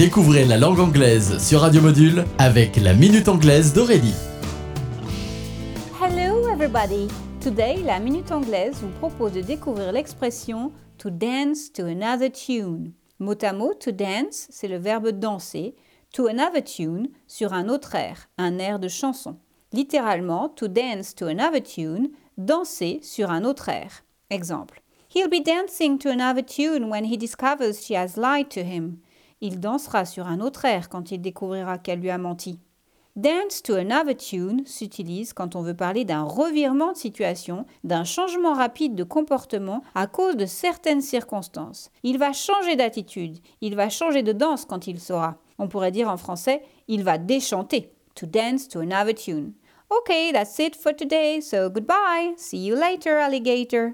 Découvrez la langue anglaise sur Radio Module avec la Minute Anglaise d'Aurélie. Hello everybody! Today, la Minute Anglaise vous propose de découvrir l'expression to dance to another tune. Mot à mot, to dance, c'est le verbe danser, to another tune, sur un autre air, un air de chanson. Littéralement, to dance to another tune, danser sur un autre air. Exemple. He'll be dancing to another tune when he discovers she has lied to him. Il dansera sur un autre air quand il découvrira qu'elle lui a menti. Dance to another tune s'utilise quand on veut parler d'un revirement de situation, d'un changement rapide de comportement à cause de certaines circonstances. Il va changer d'attitude, il va changer de danse quand il saura. On pourrait dire en français, il va déchanter. To dance to another tune. Okay, that's it for today, so goodbye. See you later, alligator.